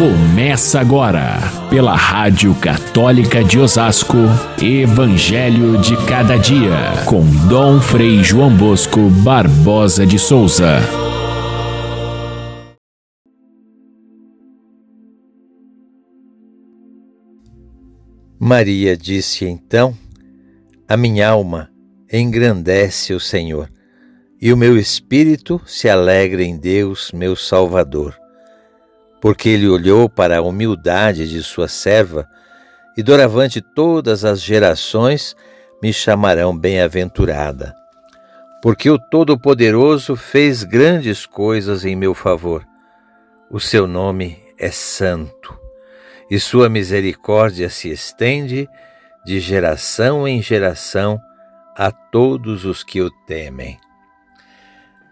Começa agora, pela Rádio Católica de Osasco, Evangelho de Cada Dia, com Dom Frei João Bosco Barbosa de Souza. Maria disse então: A minha alma engrandece o Senhor, e o meu espírito se alegra em Deus, meu Salvador porque ele olhou para a humildade de sua serva, e doravante todas as gerações me chamarão bem-aventurada. Porque o Todo-Poderoso fez grandes coisas em meu favor. O seu nome é santo, e sua misericórdia se estende de geração em geração a todos os que o temem.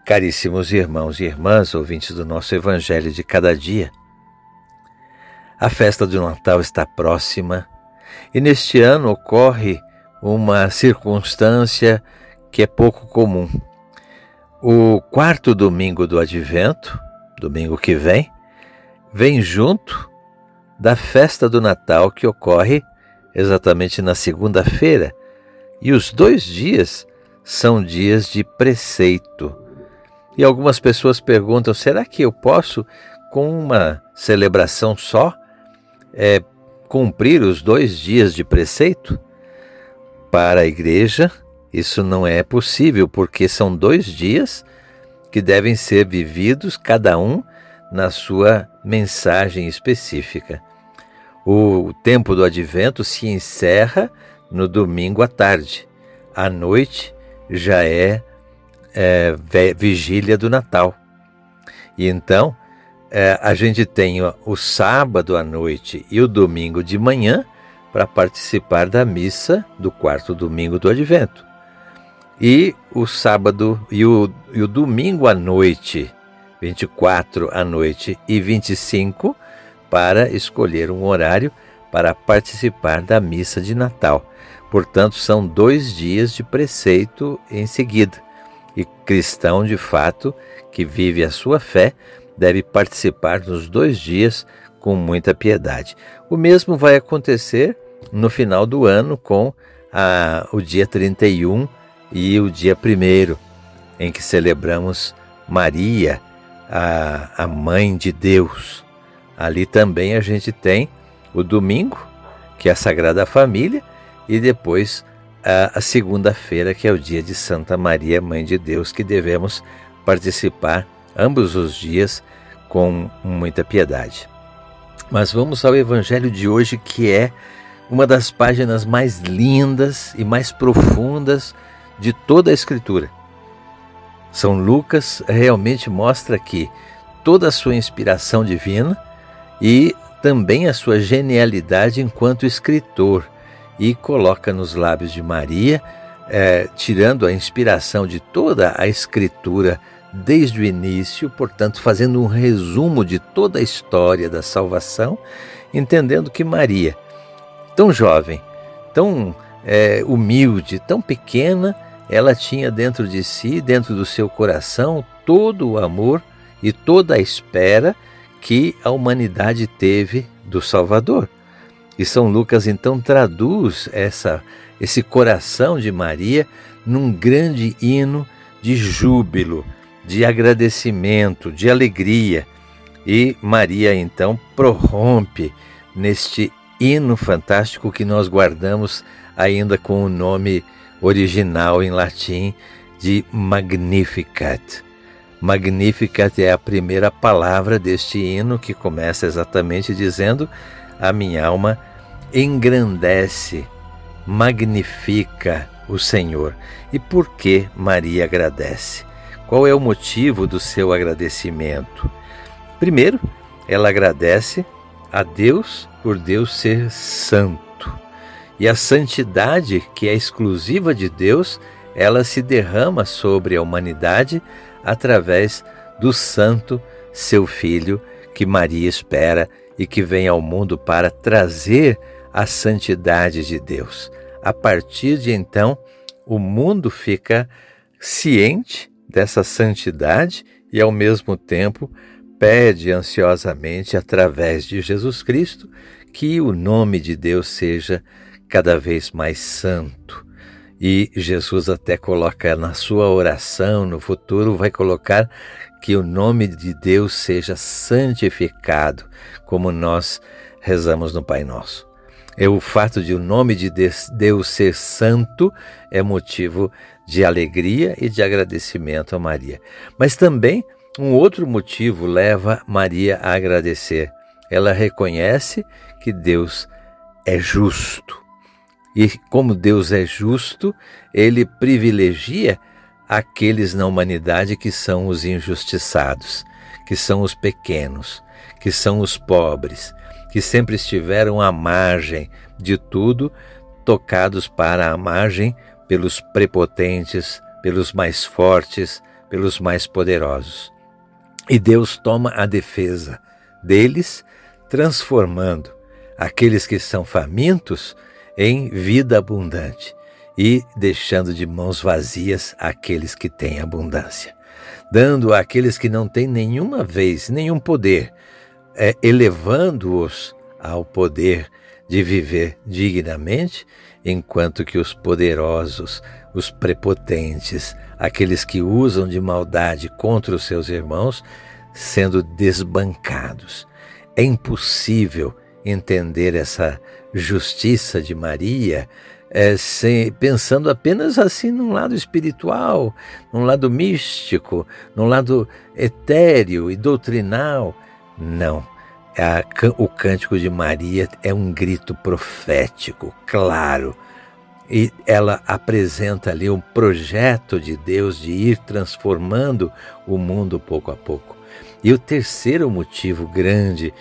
Caríssimos irmãos e irmãs, ouvintes do nosso Evangelho de cada dia, a festa do Natal está próxima e neste ano ocorre uma circunstância que é pouco comum. O quarto domingo do Advento, domingo que vem, vem junto da festa do Natal que ocorre exatamente na segunda-feira, e os dois dias são dias de preceito. E algumas pessoas perguntam: será que eu posso, com uma celebração só, é, cumprir os dois dias de preceito? Para a igreja, isso não é possível, porque são dois dias que devem ser vividos, cada um na sua mensagem específica. O tempo do advento se encerra no domingo à tarde. À noite já é, é vigília do Natal. E então é, a gente tem o, sábado à noite e o domingo de manhã para participar da missa do quarto domingo do Advento. E o sábado e o, e o domingo à noite, 24 à noite e 25, para escolher um horário para participar da missa de Natal. Portanto, são dois dias de preceito em seguida. E cristão, de fato, que vive a sua fé, deve participar nos dois dias com muita piedade. O mesmo vai acontecer no final do ano com a, o dia 31 e o dia 1, em que celebramos Maria, a, a Mãe de Deus. Ali também a gente tem o domingo, que é a Sagrada Família, e depois a, a segunda-feira, que é o dia de Santa Maria, Mãe de Deus, que devemos participar ambos os dias com muita piedade. Mas vamos ao evangelho de hoje, que é uma das páginas mais lindas e mais profundas de toda a Escritura. São Lucas realmente mostra aqui toda a sua inspiração divina e também a sua genialidade enquanto escritor, e coloca nos lábios de Maria, é, tirando a inspiração de toda a Escritura desde o início, portanto, fazendo um resumo de toda a história da salvação, entendendo que Maria, tão jovem, tão é, humilde, tão pequena, ela tinha dentro de si, dentro do seu coração, todo o amor e toda a espera que a humanidade teve do Salvador. E São Lucas então traduz essa, esse coração de Maria num grande hino de júbilo, de agradecimento, de alegria. E Maria então prorrompe neste hino fantástico que nós guardamos ainda com o nome original em latim de Magnificat. Magnificat é a primeira palavra deste hino que começa exatamente dizendo: A minha alma engrandece, magnifica o Senhor. E por que Maria agradece? Qual é o motivo do seu agradecimento? Primeiro, ela agradece a Deus por Deus ser santo. E a santidade, que é exclusiva de Deus, ela se derrama sobre a humanidade através do santo seu filho que Maria espera e que vem ao mundo para trazer a santidade de Deus. A partir de então, o mundo fica ciente dessa santidade e, ao mesmo tempo, pede ansiosamente, através de Jesus Cristo, que o nome de Deus seja cada vez mais santo. E Jesus até coloca na sua oração no futuro, vai colocar que o nome de Deus seja santificado, como nós rezamos no Pai Nosso. É o fato de o nome de Deus ser santo é motivo de alegria e de agradecimento a Maria. Mas também um outro motivo leva Maria a agradecer. Ela reconhece que Deus é justo. E como Deus é justo, ele privilegia aqueles na humanidade que são os injustiçados, que são os pequenos, que são os pobres, que sempre estiveram à margem de tudo, tocados para a margem pelos prepotentes, pelos mais fortes, pelos mais poderosos. E Deus toma a defesa deles, transformando aqueles que são famintos em vida abundante e deixando de mãos vazias aqueles que têm abundância, dando àqueles que não têm nenhuma vez, nenhum poder, é, elevando-os ao poder de viver dignamente, enquanto que os poderosos, os prepotentes, aqueles que usam de maldade contra os seus irmãos, sendo desbancados. É impossível entender essa justiça de Maria é, sem, pensando apenas assim num lado espiritual, num lado místico, num lado etéreo e doutrinal. Não. A, o cântico de Maria é um grito profético, claro. E ela apresenta ali um projeto de Deus de ir transformando o mundo pouco a pouco. E o terceiro motivo grande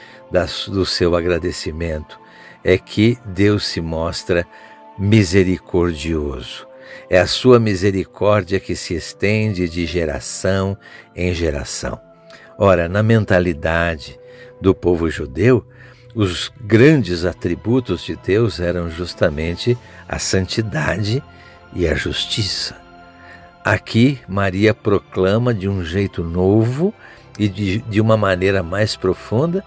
do seu agradecimento é que Deus se mostra misericordioso. É a sua misericórdia que se estende de geração em geração. Ora, na mentalidade do povo judeu, os grandes atributos de Deus eram justamente a santidade e a justiça. Aqui, Maria proclama de um jeito novo e de, de uma maneira mais profunda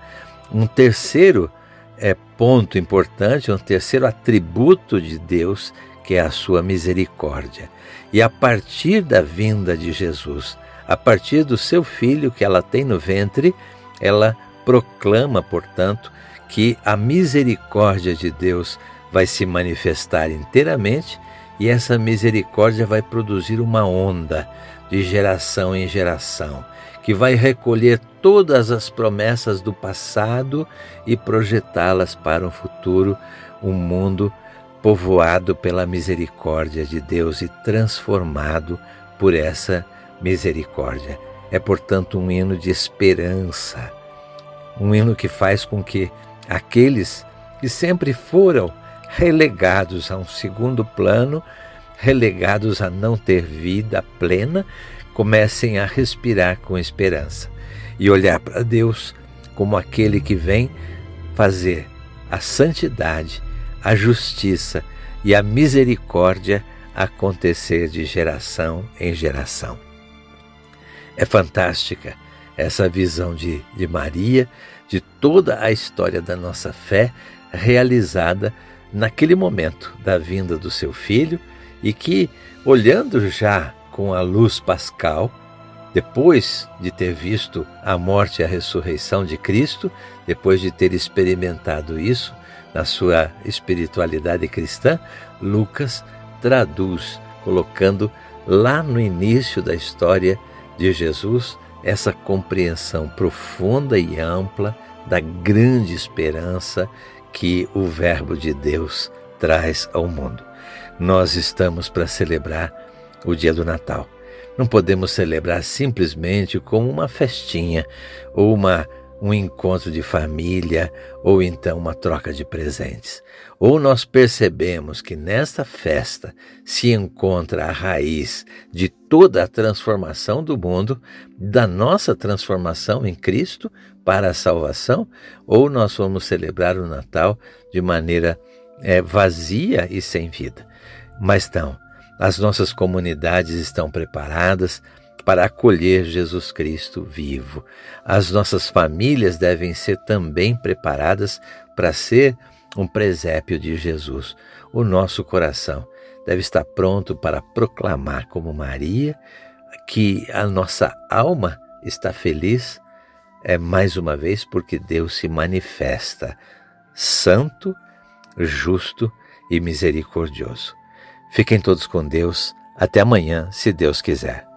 um terceiro é, ponto importante, um terceiro atributo de Deus, que é a sua misericórdia. E a partir da vinda de Jesus, a partir do seu filho que ela tem no ventre, ela proclama, portanto, que a misericórdia de Deus vai se manifestar inteiramente e essa misericórdia vai produzir uma onda de geração em geração que vai recolher todas as promessas do passado e projetá-las para um futuro, um mundo povoado pela misericórdia de Deus e transformado por essa misericórdia. É, portanto, um hino de esperança, um hino que faz com que aqueles que sempre foram relegados a um segundo plano, relegados a não ter vida plena, comecem a respirar com esperança e olhar para Deus como aquele que vem fazer a santidade, a justiça e a misericórdia acontecer de geração em geração. É fantástica essa visão de, de Maria, de toda a história da nossa fé realizada naquele momento da vinda do seu filho e que, olhando já com a luz pascal, depois de ter visto a morte e a ressurreição de Cristo, depois de ter experimentado isso na sua espiritualidade cristã, Lucas traduz, colocando lá no início da história de Jesus essa compreensão profunda e ampla da grande esperança que o Verbo de Deus traz ao mundo. Nós estamos para celebrar o dia do Natal. Não podemos celebrar simplesmente como uma festinha ou uma, um encontro de família ou então uma troca de presentes. Ou nós percebemos que nesta festa se encontra a raiz de toda a transformação do mundo, da nossa transformação em Cristo para a salvação, ou nós vamos celebrar o Natal de maneira é, vazia e sem vida. Mas não, as nossas comunidades estão preparadas, para acolher Jesus Cristo vivo. As nossas famílias devem ser também preparadas para ser um presépio de Jesus. O nosso coração deve estar pronto para proclamar, como Maria, que a nossa alma está feliz, é mais uma vez porque Deus se manifesta santo, justo e misericordioso. Fiquem todos com Deus. Até amanhã, se Deus quiser.